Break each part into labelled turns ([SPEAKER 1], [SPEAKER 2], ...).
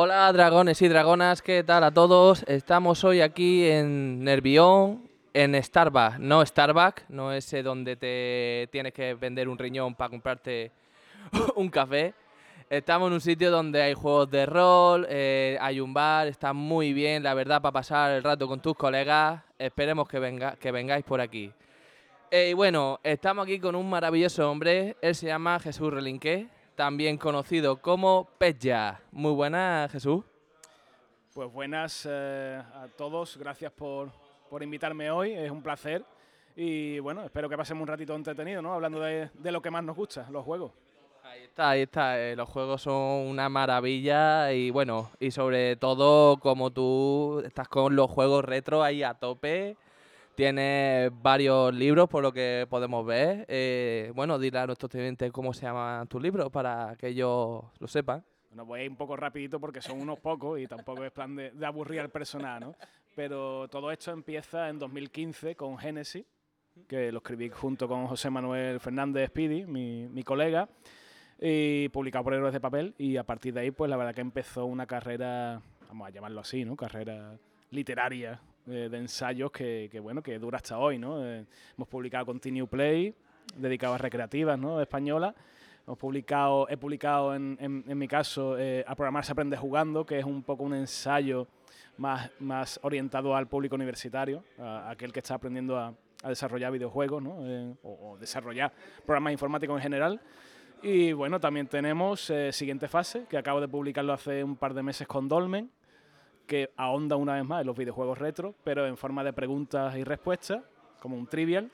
[SPEAKER 1] Hola dragones y dragonas, ¿qué tal a todos? Estamos hoy aquí en Nervión, en Starbucks, no Starbucks, no ese donde te tienes que vender un riñón para comprarte un café. Estamos en un sitio donde hay juegos de rol, eh, hay un bar, está muy bien, la verdad, para pasar el rato con tus colegas. Esperemos que, venga, que vengáis por aquí. Eh, y bueno, estamos aquí con un maravilloso hombre, él se llama Jesús Relinque también conocido como Peja. Muy buenas, Jesús.
[SPEAKER 2] Pues buenas eh, a todos, gracias por, por, invitarme hoy, es un placer. Y bueno, espero que pasemos un ratito entretenido, ¿no? Hablando de, de lo que más nos gusta, los juegos.
[SPEAKER 1] Ahí está, ahí está. Eh, los juegos son una maravilla y bueno, y sobre todo como tú estás con los juegos retro ahí a tope tiene varios libros, por lo que podemos ver. Eh, bueno, dile a nuestros clientes cómo se llaman tus libros para que ellos lo sepan.
[SPEAKER 2] Bueno, voy a ir un poco rapidito porque son unos pocos y tampoco es plan de, aburrir al personal, ¿no? Pero todo esto empieza en 2015 con Genesis, que lo escribí junto con José Manuel Fernández Speedy, mi, mi colega, y publicado por Héroes de Papel. Y a partir de ahí, pues la verdad que empezó una carrera, vamos a llamarlo así, ¿no? Carrera literaria de, ensayos que, bueno, que dura hasta hoy, ¿no? Eh, hemos publicado Continue Play, dedicado a recreativas, ¿no? Españolas. Hemos publicado, he publicado en, en, mi caso eh, A programar se aprende jugando, que es un poco un ensayo más, más orientado al público universitario, a, aquel que está aprendiendo a, desarrollar videojuegos ¿no? Eh, o, o, desarrollar programas informáticos en general. Y bueno, también tenemos Siguiente Fase, que acabo de publicarlo hace un par de meses con Dolmen, que ahonda una vez más en los videojuegos retro, pero en forma de preguntas y respuestas, como un trivial,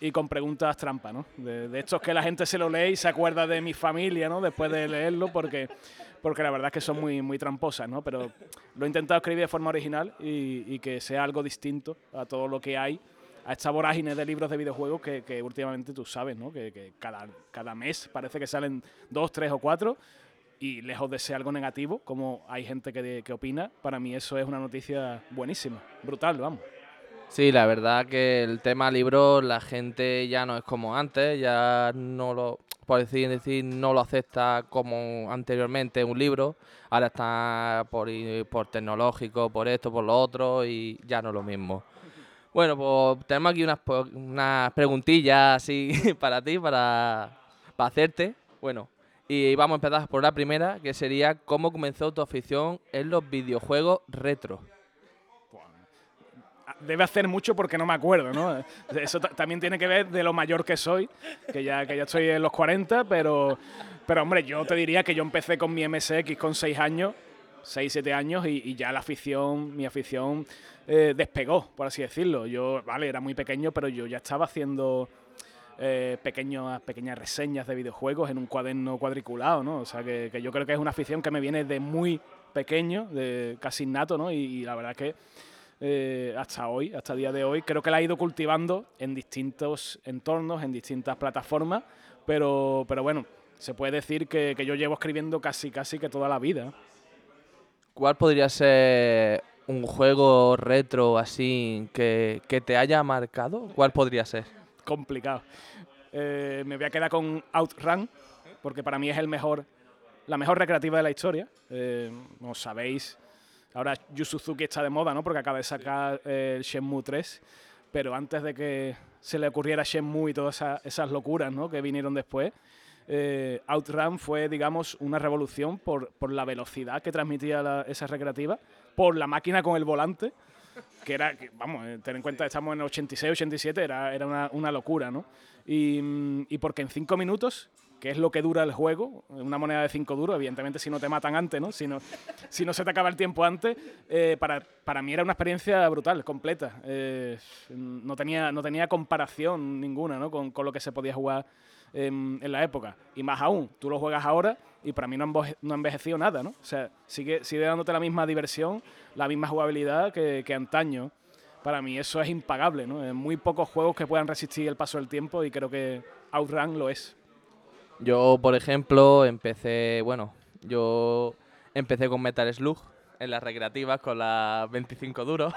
[SPEAKER 2] y con preguntas trampa, ¿no? De, de, estos que la gente se lo lee y se acuerda de mi familia, ¿no? Después de leerlo, porque, porque la verdad es que son muy, muy tramposas, ¿no? Pero lo he intentado escribir de forma original y, y que sea algo distinto a todo lo que hay, a esta vorágine de libros de videojuegos que, que últimamente tú sabes, ¿no? Que, que, cada, cada mes parece que salen dos, tres o cuatro y lejos de ser algo negativo, como hay gente que, que opina, para mí eso es una noticia buenísima, brutal, vamos.
[SPEAKER 1] Sí, la verdad que el tema libro la gente ya no es como antes, ya no lo, por decir, decir, no lo acepta como anteriormente un libro, ahora está por, por tecnológico, por esto, por lo otro y ya no es lo mismo. Bueno, pues tenemos aquí unas, unas preguntillas así para ti, para, para hacerte. Bueno, y vamos a empezar por la primera, que sería cómo comenzó tu afición en los videojuegos retro.
[SPEAKER 2] Debe hacer mucho porque no me acuerdo, ¿no? Eso también tiene que ver de lo mayor que soy, que ya, que ya estoy en los 40, pero, pero hombre, yo te diría que yo empecé con mi MSX con 6 años, 6, 7 años, y, ya la afición, mi afición eh, despegó, por así decirlo. Yo, vale, era muy pequeño, pero yo ya estaba haciendo eh, pequeñas reseñas de videojuegos en un cuaderno cuadriculado, ¿no? O sea, que, yo creo que es una afición que me viene de muy pequeño, de casi innato, ¿no? Y, la verdad que eh, hasta hoy, hasta el día de hoy, creo que la he ido cultivando en distintos entornos, en distintas plataformas, pero, pero bueno, se puede decir que, yo llevo escribiendo casi, casi que toda la vida.
[SPEAKER 1] ¿Cuál podría ser un juego retro así que, que te haya marcado? ¿Cuál podría ser?
[SPEAKER 2] Complicado. Eh, me voy a quedar con Outrun, porque para mí es el mejor, la mejor recreativa de la historia. Eh, como sabéis, ahora Yu Suzuki está de moda, ¿no? Porque acaba de sacar eh, el Shenmue 3, pero antes de que se le ocurriera Shenmue y todas esas, locuras, ¿no? Que vinieron después, Outrun fue, digamos, una revolución por, por la velocidad que transmitía esa recreativa, por la máquina con el volante que era, vamos, eh, ten en cuenta, estamos en 86, 87, era, era una, una locura, ¿no? Y, mm, y, porque en cinco minutos, que es lo que dura el juego, una moneda de cinco duros, evidentemente si no te matan antes, ¿no? Si no, si no se te acaba el tiempo antes, eh, para, para, mí era una experiencia brutal, completa. Eh, no, tenía, no tenía comparación ninguna, ¿no? Con, con lo que se podía jugar en, la época. Y más aún, tú lo juegas ahora y para mí no ha envejecido nada, ¿no? O sea, sigue, sigue dándote la misma diversión, la misma jugabilidad que, que antaño. Para mí eso es impagable, ¿no? Hay muy pocos juegos que puedan resistir el paso del tiempo y creo que Outrun lo es.
[SPEAKER 1] Yo, por ejemplo, empecé, bueno, yo empecé con Metal Slug en las recreativas con las 25 duros,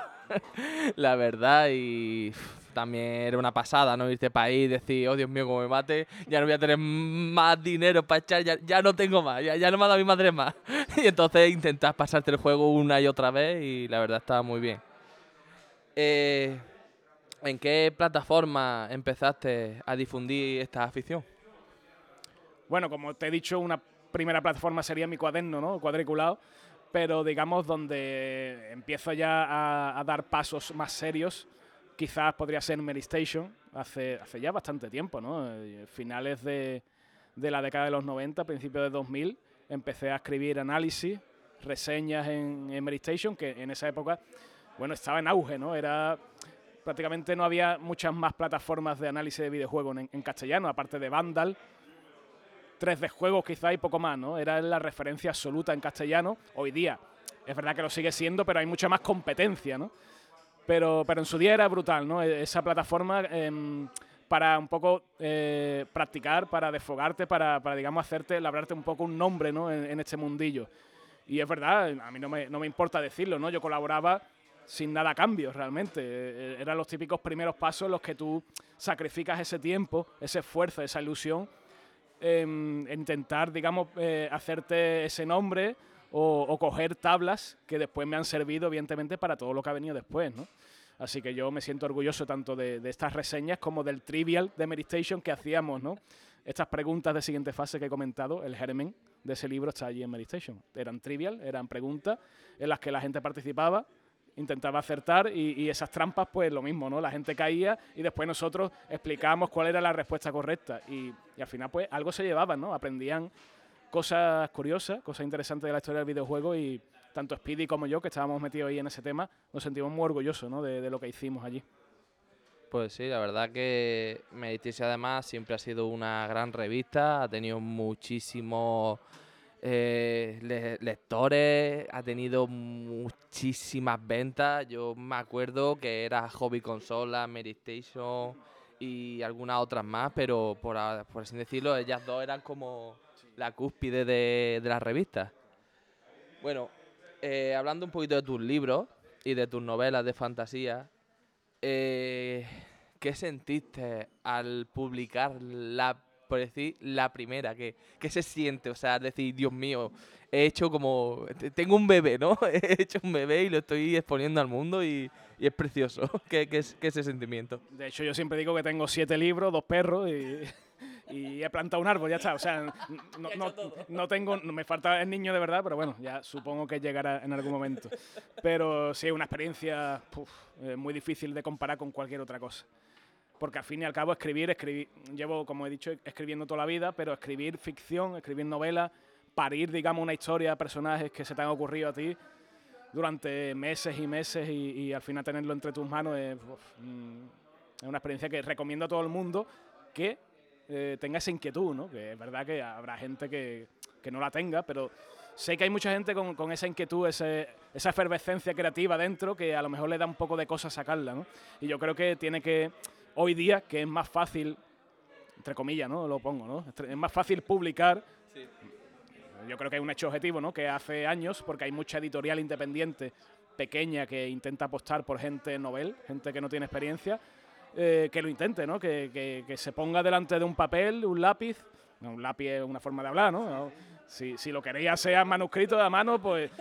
[SPEAKER 1] la verdad, y también era una pasada, ¿no? Irte para ahí y decir, oh Dios mío, como me mate, ya no voy a tener más dinero para echar, ya, no tengo más, ya, no me ha dado mi madre más. y entonces intentas pasarte el juego una y otra vez y la verdad estaba muy bien. Eh, ¿En qué plataforma empezaste a difundir esta afición?
[SPEAKER 2] Bueno, como te he dicho, una primera plataforma sería mi cuaderno, ¿no? Cuadriculado, pero digamos donde empiezo ya a, dar pasos más serios, quizás podría ser Medistation, hace, hace ya bastante tiempo, ¿no? Eh, finales de, la década de los 90, principios de 2000, empecé a escribir análisis, reseñas en, en Medistation, que en esa época, bueno, estaba en auge, ¿no? Era prácticamente no había muchas más plataformas de análisis de videojuegos en, castellano, aparte de Vandal, 3D Juegos quizá y poco más, ¿no? Era la referencia absoluta en castellano. Hoy día es verdad que lo sigue siendo, pero hay mucha más competencia, ¿no? Pero, pero en su día era brutal, ¿no? E, esa plataforma em, para un poco eh, practicar, para desfogarte, para, para, digamos, hacerte, labrarte un poco un nombre, ¿no? En, en, este mundillo. Y es verdad, a mí no me, no me importa decirlo, ¿no? Yo colaboraba sin nada a cambio realmente. Eh, eran los típicos primeros pasos en los que tú sacrificas ese tiempo, ese esfuerzo, esa ilusión en, intentar, digamos, eh, hacerte ese nombre o, coger tablas que después me han servido, evidentemente, para todo lo que ha venido después, ¿no? Así que yo me siento orgulloso tanto de, estas reseñas como del trivial de Meditation que hacíamos, ¿no? Estas preguntas de siguiente fase que he comentado, el germen de ese libro está allí en Meditation. Eran trivial, eran preguntas en las que la gente participaba intentaba acertar y, esas trampas, pues lo mismo, ¿no? La gente caía y después nosotros explicábamos cuál era la respuesta correcta y, al final, pues algo se llevaban, ¿no? Aprendían cosas curiosas, cosas interesantes de la historia del videojuego y tanto Speedy como yo, que estábamos metidos ahí en ese tema, nos sentimos muy orgullosos, ¿no? De, lo que hicimos allí.
[SPEAKER 1] Pues sí, la verdad que Meditation además siempre ha sido una gran revista, ha tenido muchísimos eh, lectores, ha tenido muchísimas ventas. Yo me acuerdo que era Hobby Consola, Meditation y algunas otras más, pero por, así decirlo, ellas dos eran como la cúspide de, de las revistas. Bueno, eh, hablando un poquito de tus libros y de tus novelas de fantasía, eh, ¿qué sentiste al publicar la por decir la primera, que, se siente, o sea, decir, Dios mío, he hecho como, tengo un bebé, ¿no? He hecho un bebé y lo estoy exponiendo al mundo y, es precioso, ¿Qué, es, ese sentimiento.
[SPEAKER 2] De hecho, yo siempre digo que tengo siete libros, dos perros y, he plantado un árbol, ya está. O sea, no, tengo, me falta el niño de verdad, pero bueno, ya supongo que llegará en algún momento. Pero sí, una experiencia eh, muy difícil de comparar con cualquier otra cosa porque al fin y al cabo escribir, escribir, llevo, como he dicho, escribiendo toda la vida, pero escribir ficción, escribir novelas, parir, digamos, una historia, personajes que se te han ocurrido a ti durante meses y meses y, al final tenerlo entre tus manos es, mm, una experiencia que recomiendo a todo el mundo que eh, tenga esa inquietud, ¿no? Que es verdad que habrá gente que, no la tenga, pero sé que hay mucha gente con, esa inquietud, esa efervescencia creativa dentro, que a lo mejor le da un poco de cosa sacarla, ¿no? Y yo creo que tiene que hoy día que es más fácil, entre comillas, ¿no? Lo pongo, ¿no? Es más fácil publicar. Yo creo que es un hecho objetivo, ¿no? Que hace años, porque hay mucha editorial independiente pequeña que intenta apostar por gente novel, gente que no tiene experiencia, eh, que lo intente, ¿no? Que, se ponga delante de un papel, un lápiz. un lápiz es una forma de hablar, ¿no? Si, lo queréis hacer manuscrito de a mano, pues,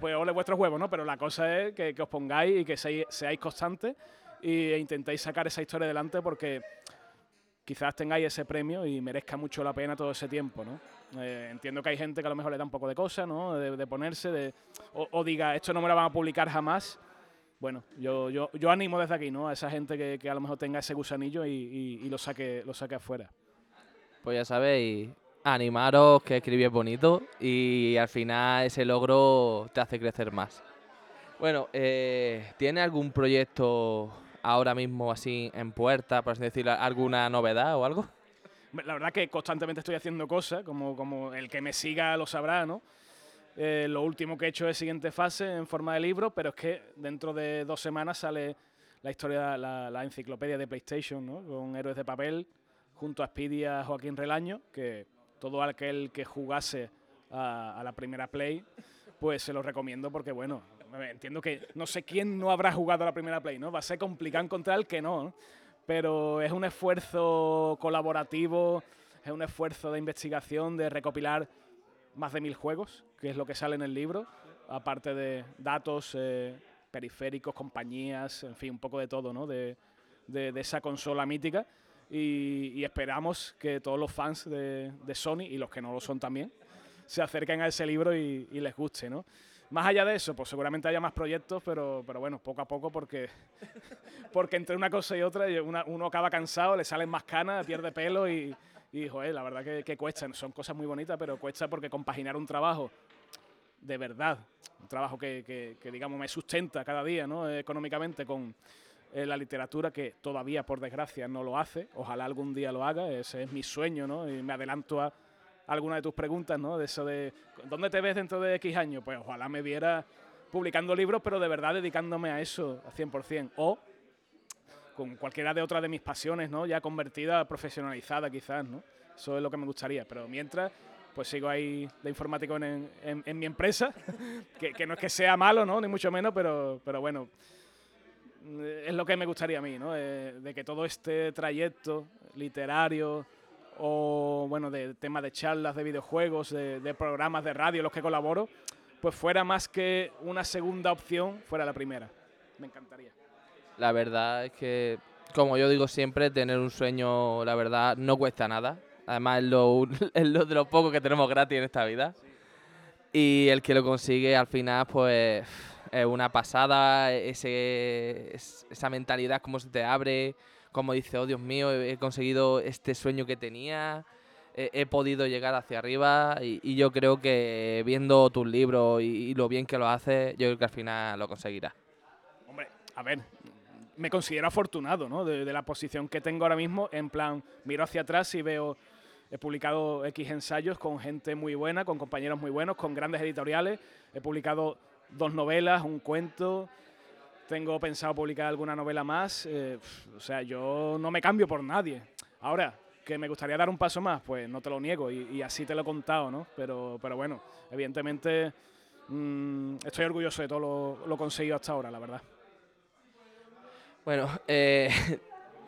[SPEAKER 2] pues ole vuestros huevos, ¿no? Pero la cosa es que, os pongáis y que seáis constantes e intentéis sacar esa historia adelante porque quizás tengáis ese premio y merezca mucho la pena todo ese tiempo, ¿no? Eh, entiendo que hay gente que a lo mejor le da un poco de cosa, ¿no? De, ponerse, de, o, diga, esto no me lo van a publicar jamás. Bueno, yo, yo, yo animo desde aquí, ¿no? A esa gente que, que a lo mejor tenga ese gusanillo y, y, lo, saque, lo saque afuera.
[SPEAKER 1] Pues ya sabéis, animaros, que escribís bonito y al final ese logro te hace crecer más. Bueno, eh, ¿tiene algún proyecto ahora mismo así en puerta, por así decirlo, alguna novedad o algo?
[SPEAKER 2] La verdad que constantemente estoy haciendo cosas, como, como el que me siga lo sabrá, ¿no? Eh, lo último que he hecho es siguiente fase en forma de libro, pero es que dentro de dos semanas sale la historia, la, la enciclopedia de PlayStation, ¿no? Con Héroes de Papel, junto a Speedy y a Joaquín Relaño, que todo aquel que jugase a, a la primera Play, pues se lo recomiendo porque, bueno, entiendo que no sé quién no habrá jugado la primera Play, ¿no? Va a ser complicado encontrar el que no, ¿no? Pero es un esfuerzo colaborativo, es un esfuerzo de investigación, de recopilar más de mil juegos, que es lo que sale en el libro, aparte de datos, eh, periféricos, compañías, en fin, un poco de todo, ¿no? De, esa consola mítica. Y, esperamos que todos los fans de, Sony, y los que no lo son también, se acerquen a ese libro y, y les guste, ¿no? Más allá de eso, pues seguramente haya más proyectos, pero, pero bueno, poco a poco, porque, porque entre una cosa y otra uno acaba cansado, le salen más canas, pierde pelo y, y joder, la verdad que, que cuesta. Son cosas muy bonitas, pero cuesta porque compaginar un trabajo de verdad, un trabajo que, que, digamos me sustenta cada día ¿no? económicamente con eh, la literatura que todavía por desgracia no lo hace, ojalá algún día lo haga, ese es mi sueño ¿no? y me adelanto a, alguna de tus preguntas, ¿no? De eso de, ¿dónde te ves dentro de X años? Pues ojalá me viera publicando libros, pero de verdad dedicándome a eso al 100%. O con cualquiera de otras de mis pasiones, ¿no? Ya convertida, profesionalizada quizás, ¿no? Eso es lo que me gustaría. Pero mientras, pues sigo ahí de informático en, en, mi empresa, que, que, no es que sea malo, ¿no? Ni mucho menos, pero, pero bueno, es lo que me gustaría a mí, ¿no? Eh, de que todo este trayecto literario, o bueno, de temas de charlas, de videojuegos, de, programas de radio, los que colaboro, pues fuera más que una segunda opción, fuera la primera. Me encantaría.
[SPEAKER 1] La verdad es que, como yo digo siempre, tener un sueño, la verdad, no cuesta nada. Además, es lo, de lo poco que tenemos gratis en esta vida. Y el que lo consigue al final, pues es una pasada, ese, esa mentalidad, cómo se te abre, como dice, oh Dios mío, he conseguido este sueño que tenía, he, podido llegar hacia arriba y, yo creo que viendo tus libros y, lo bien que lo haces, yo creo que al final lo conseguirás.
[SPEAKER 2] Hombre, a ver, me considero afortunado ¿no? de, la posición que tengo ahora mismo, en plan, miro hacia atrás y veo, he publicado X ensayos con gente muy buena, con compañeros muy buenos, con grandes editoriales, he publicado dos novelas, un cuento, tengo pensado publicar alguna novela más. Eh, o sea, yo no me cambio por nadie. Ahora, que me gustaría dar un paso más, pues no te lo niego y, así te lo he contado, ¿no? Pero, pero bueno, evidentemente mm, estoy orgulloso de todo lo, lo, conseguido hasta ahora, la verdad.
[SPEAKER 1] Bueno, eh,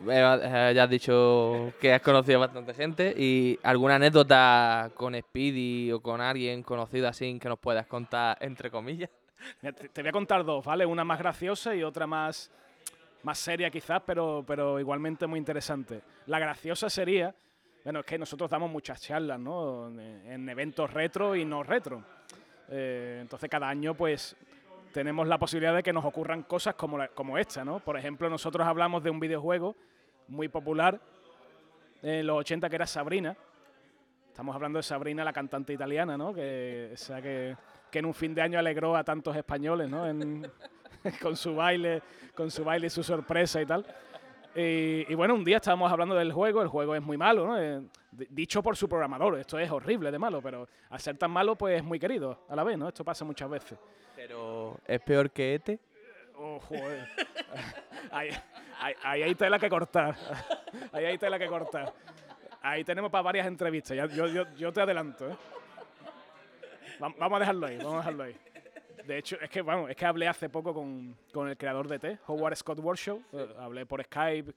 [SPEAKER 1] ya has dicho que has conocido bastante gente y alguna anécdota con Speedy o con alguien conocido así que nos puedas contar entre comillas.
[SPEAKER 2] Te, voy a contar dos, ¿vale? Una más graciosa y otra más, más seria quizás, pero, pero igualmente muy interesante. La graciosa sería, bueno, es que nosotros damos muchas charlas, ¿no? En eventos retro y no retro. Eh, entonces cada año pues tenemos la posibilidad de que nos ocurran cosas como, como esta, ¿no? Por ejemplo, nosotros hablamos de un videojuego muy popular en los 80 que era Sabrina. Estamos hablando de Sabrina, la cantante italiana, ¿no? Que, o sea, que que en un fin de año alegró a tantos españoles, ¿no? con su baile, con su baile y su sorpresa y tal. Y, bueno, un día estábamos hablando del juego, el juego es muy malo, ¿no? Eh, dicho por su programador, esto es horrible de malo, pero al ser tan malo, pues es muy querido a la vez, ¿no? Esto pasa muchas veces.
[SPEAKER 1] Pero, ¿es peor que ETE?
[SPEAKER 2] Oh, joder. ahí, hay tela que cortar. ahí hay tela que cortar. Ahí tenemos para varias entrevistas, yo, yo, yo te adelanto, ¿eh? vamos a dejarlo ahí, vamos a dejarlo ahí. De hecho, es que, vamos, es que hablé hace poco con, con el creador de T, Howard Scott Warshaw. Eh, hablé por Skype.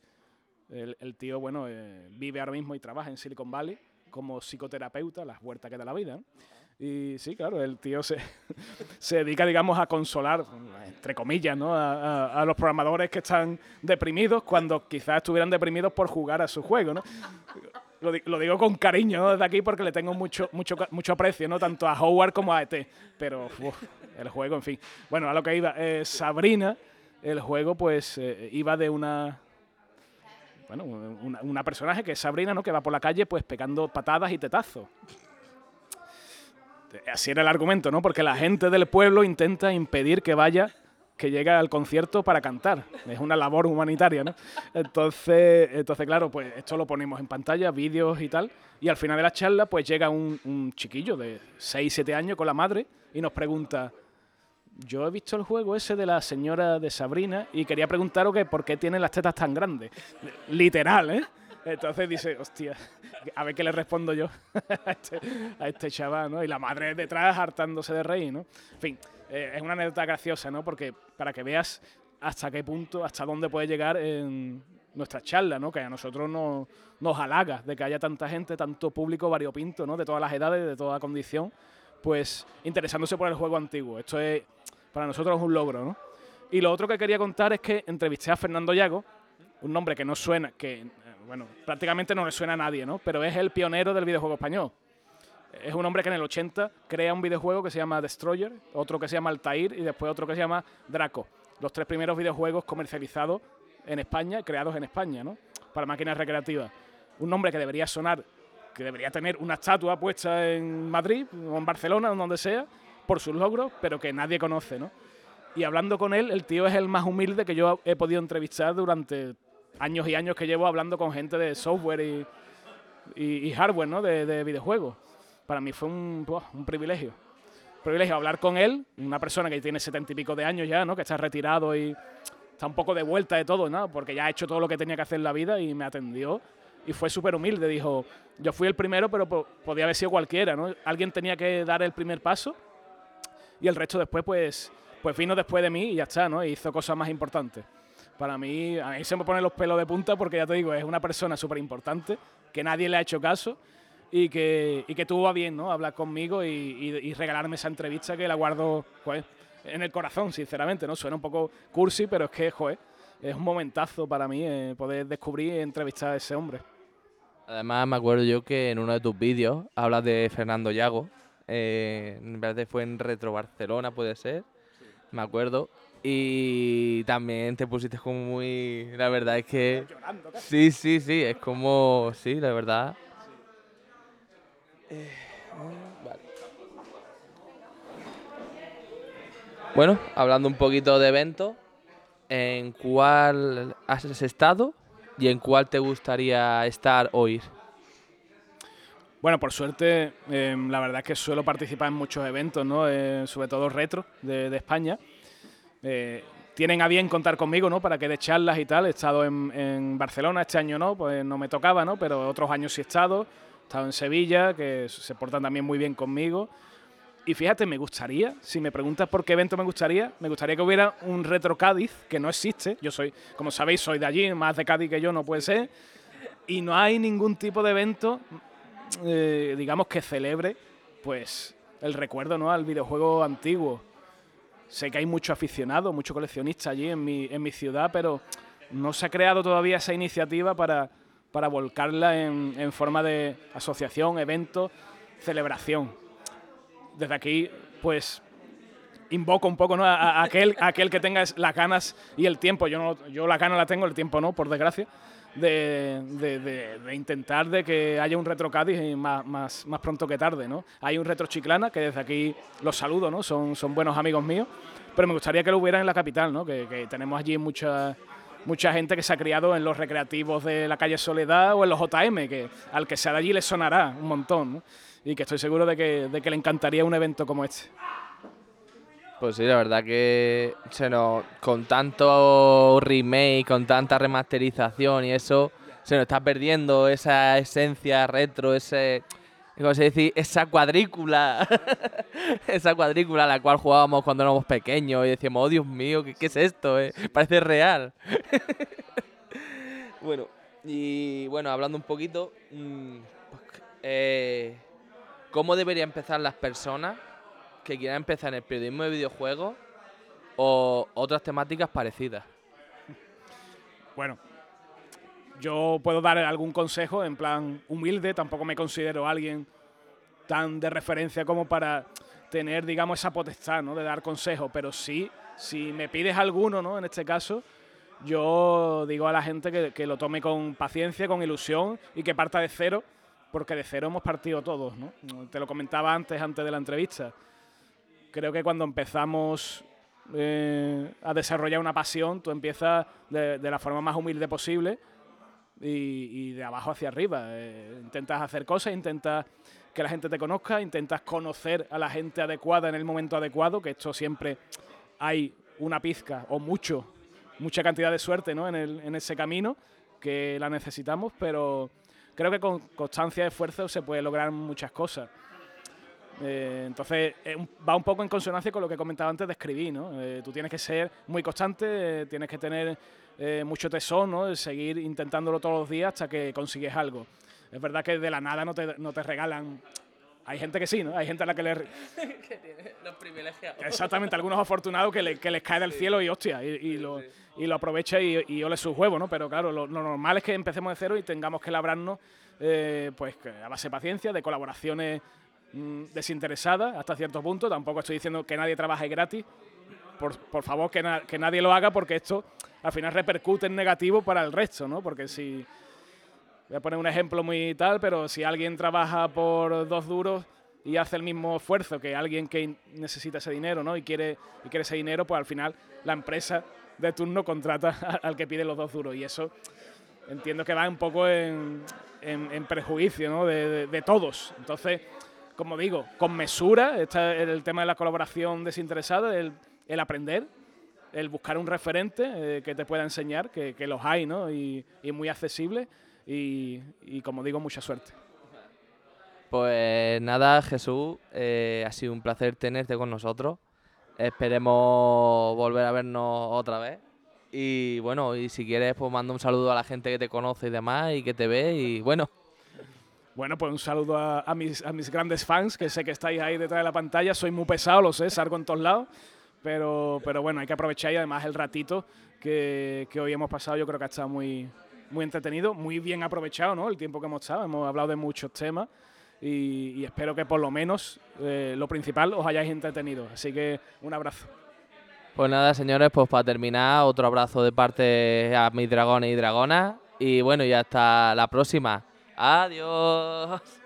[SPEAKER 2] El, tío, bueno, eh, vive ahora mismo y trabaja en Silicon Valley como psicoterapeuta, las vueltas que da la vida. Y sí, claro, el tío se, se dedica, digamos, a consolar, entre comillas, ¿no? A, a, los programadores que están deprimidos cuando quizás estuvieran deprimidos por jugar a su juego, ¿no? Lo, digo con cariño desde aquí porque le tengo mucho, mucho, mucho aprecio, ¿no? Tanto a Howard como a ET. Pero el juego, en fin. Bueno, a lo que iba. Eh, Sabrina, el juego, pues eh, iba de una. Bueno, una, personaje que es Sabrina, ¿no? Que va por la calle, pues pegando patadas y tetazos. Así era el argumento, ¿no? Porque la gente del pueblo intenta impedir que vaya que llega al concierto para cantar. Es una labor humanitaria, ¿no? Entonces, entonces claro, pues esto lo ponemos en pantalla, vídeos y tal. Y al final de la charla, pues llega un, chiquillo de 6, 7 años con la madre y nos pregunta, yo he visto el juego ese de la señora de Sabrina y quería preguntaros que por qué tiene las tetas tan grandes. Literal, ¿eh? Entonces dice, hostia, a ver qué le respondo yo a, este, a este chaval, ¿no? Y la madre detrás hartándose de reír, ¿no? En fin, eh, es una anécdota graciosa, ¿no? Porque para que veas hasta qué punto, hasta dónde puede llegar en nuestra charla, ¿no? Que a nosotros nos, nos halaga de que haya tanta gente, tanto público variopinto, ¿no? De todas las edades, de toda condición, pues interesándose por el juego antiguo. Esto es, para nosotros es un logro, ¿no? Y lo otro que quería contar es que entrevisté a Fernando Yago, un nombre que no suena, que, bueno, prácticamente no le suena a nadie, ¿no? Pero es el pionero del videojuego español. Es un hombre que en el 80 crea un videojuego que se llama Destroyer, otro que se llama Altair y después otro que se llama Draco. Los tres primeros videojuegos comercializados en España, creados en España, ¿no? Para máquinas recreativas. Un nombre que debería sonar, que debería tener una estatua puesta en Madrid o en Barcelona o donde sea, por sus logros, pero que nadie conoce, ¿no? Y hablando con él, el tío es el más humilde que yo he podido entrevistar durante años y años que llevo hablando con gente de software y, y, hardware, ¿no? De, de, videojuegos. Para mí fue un, un privilegio. privilegio hablar con él, una persona que tiene setenta y pico de años ya, ¿no? Que está retirado y está un poco de vuelta de todo, ¿no? Porque ya ha hecho todo lo que tenía que hacer en la vida y me atendió y fue súper humilde. Dijo, yo fui el primero, pero podía haber sido cualquiera, ¿no? Alguien tenía que dar el primer paso y el resto después, pues, pues vino después de mí y ya está, ¿no? hizo cosas más importantes. Para mí, a mí se me ponen los pelos de punta porque ya te digo, es una persona súper importante, que nadie le ha hecho caso y que, y que tuvo a bien, ¿no? Hablar conmigo y, regalarme esa entrevista que la guardo, pues, en el corazón, sinceramente, ¿no? Suena un poco cursi, pero es que, joder, es un momentazo para mí eh, poder descubrir y entrevistar a ese hombre.
[SPEAKER 1] Además, me acuerdo yo que en uno de tus vídeos hablas de Fernando Llago. Eh, en verdad fue en Retro Barcelona, puede ser. Me acuerdo. Y también te pusiste como muy. La verdad es que. Sí, sí, sí. Es como. Sí, la verdad. Eh, vale. Bueno, hablando un poquito de eventos, ¿en cuál has estado y en cuál te gustaría estar o ir?
[SPEAKER 2] Bueno, por suerte, em, la verdad es que suelo participar en muchos eventos, ¿no? Eh, sobre todo retro de, España. Eh, tienen a bien contar conmigo, ¿no? Para que de charlas y tal. He estado en, en, Barcelona, este año no, pues no me tocaba, ¿no? Pero otros años sí he estado. He estado en Sevilla, que se portan también muy bien conmigo. Y fíjate, me gustaría, si me preguntas por qué evento me gustaría, me gustaría que hubiera un Retro Cádiz, que no existe. Yo soy, como sabéis, soy de allí, más de Cádiz que yo no puede ser. Y no hay ningún tipo de evento, eh, digamos, que celebre pues el recuerdo ¿no? al videojuego antiguo. Sé que hay mucho aficionado, mucho coleccionista allí en mi, en mi ciudad, pero no se ha creado todavía esa iniciativa para, para volcarla en, en forma de asociación, evento, celebración desde aquí, pues invoco un poco ¿no? a, aquel, aquel que tenga las ganas y el tiempo. Yo, no, yo la gana la tengo, el tiempo no, por desgracia. De, de, intentar de que haya un retro Cádiz más, más, más, pronto que tarde, ¿no? Hay un retro Chiclana, que desde aquí los saludo, ¿no? Son, son buenos amigos míos, pero me gustaría que lo hubiera en la capital, ¿no? Que, que tenemos allí mucha, mucha gente que se ha criado en los recreativos de la calle Soledad o en los JM, que al que sea de allí le sonará un montón, ¿no? y que estoy seguro de que, de que le encantaría un evento como este.
[SPEAKER 1] Pues sí, la verdad que se nos, con tanto remake, con tanta remasterización y eso, se nos está perdiendo esa esencia retro, ese, ¿cómo se dice? Esa cuadrícula, esa cuadrícula a la cual jugábamos cuando éramos pequeños y decíamos, oh Dios mío, ¿qué, es esto? Eh? Parece real. bueno, y bueno, hablando un poquito, mmm, eh, ¿Cómo deberían empezar las personas que quieran empezar en el periodismo de videojuegos o otras temáticas parecidas?
[SPEAKER 2] Bueno, yo puedo dar algún consejo en plan humilde, tampoco me considero alguien tan de referencia como para tener, digamos, esa potestad ¿no? de dar consejos, pero sí, si me pides alguno, ¿no? en este caso, yo digo a la gente que, que lo tome con paciencia, con ilusión y que parta de cero porque de cero hemos partido todos, ¿no? Te lo comentaba antes, antes de la entrevista. Creo que cuando empezamos eh, a desarrollar una pasión, tú empiezas de, la forma más humilde posible y, de abajo hacia arriba. Eh, intentas hacer cosas, intentas que la gente te conozca, intentas conocer a la gente adecuada en el momento adecuado, que esto siempre hay una pizca o mucho, mucha cantidad de suerte ¿no? en, el, en ese camino que la necesitamos, pero creo que con constancia y esfuerzo se puede lograr muchas cosas. Eh, entonces, va un poco en consonancia con lo que comentaba antes de escribir, ¿no? Eh, tú tienes que ser muy constante, tienes que tener mucho tesón, ¿no? seguir intentándolo todos los días hasta que consigues algo. Es verdad que de la nada no te, no te regalan hay gente que sí, ¿no? Hay gente a la que le...
[SPEAKER 1] que tiene los privilegiados.
[SPEAKER 2] Exactamente, algunos afortunados que, que les cae del cielo y hostia, y, lo, y lo, aprovecha y, y, ole su juego, ¿no? Pero claro, lo, normal es que empecemos de cero y tengamos que labrarnos eh, pues a base de paciencia, de colaboraciones mm, desinteresadas hasta cierto punto. Tampoco estoy diciendo que nadie trabaje gratis. Por, por favor, que, que nadie lo haga porque esto al final repercute en negativo para el resto, ¿no? Porque si Voy a poner un ejemplo muy tal, pero si alguien trabaja por dos duros y hace el mismo esfuerzo que alguien que necesita ese dinero ¿no? y, quiere, y quiere ese dinero, pues al final la empresa de turno contrata al que pide los dos duros. Y eso entiendo que va un poco en, en, prejuicio ¿no? de, todos. Entonces, como digo, con mesura, está el tema de la colaboración desinteresada, el, aprender, el buscar un referente eh, que te pueda enseñar, que, los hay ¿no? y, y muy accesible y, como digo, mucha suerte.
[SPEAKER 1] Pues nada, Jesús, eh, ha sido un placer tenerte con nosotros. Esperemos volver a vernos otra vez. Y bueno, y si quieres, pues mando un saludo a la gente que te conoce y demás y que te ve. Y bueno.
[SPEAKER 2] Bueno, pues un saludo a, mis, grandes fans, que sé que estáis ahí detrás de la pantalla. Soy muy pesado, lo sé, salgo en todos lados. Pero, pero bueno, hay que aprovechar y además el ratito que, que hoy hemos pasado, yo creo que ha estado muy, muy entretenido, muy bien aprovechado, ¿no? El tiempo que hemos estado, hemos hablado de muchos temas y, espero que por lo menos eh, lo principal os hayáis entretenido. Así que un abrazo.
[SPEAKER 1] Pues nada, señores, pues para terminar, otro abrazo de parte a mis dragones y dragonas. Y bueno, y hasta la próxima. Adiós.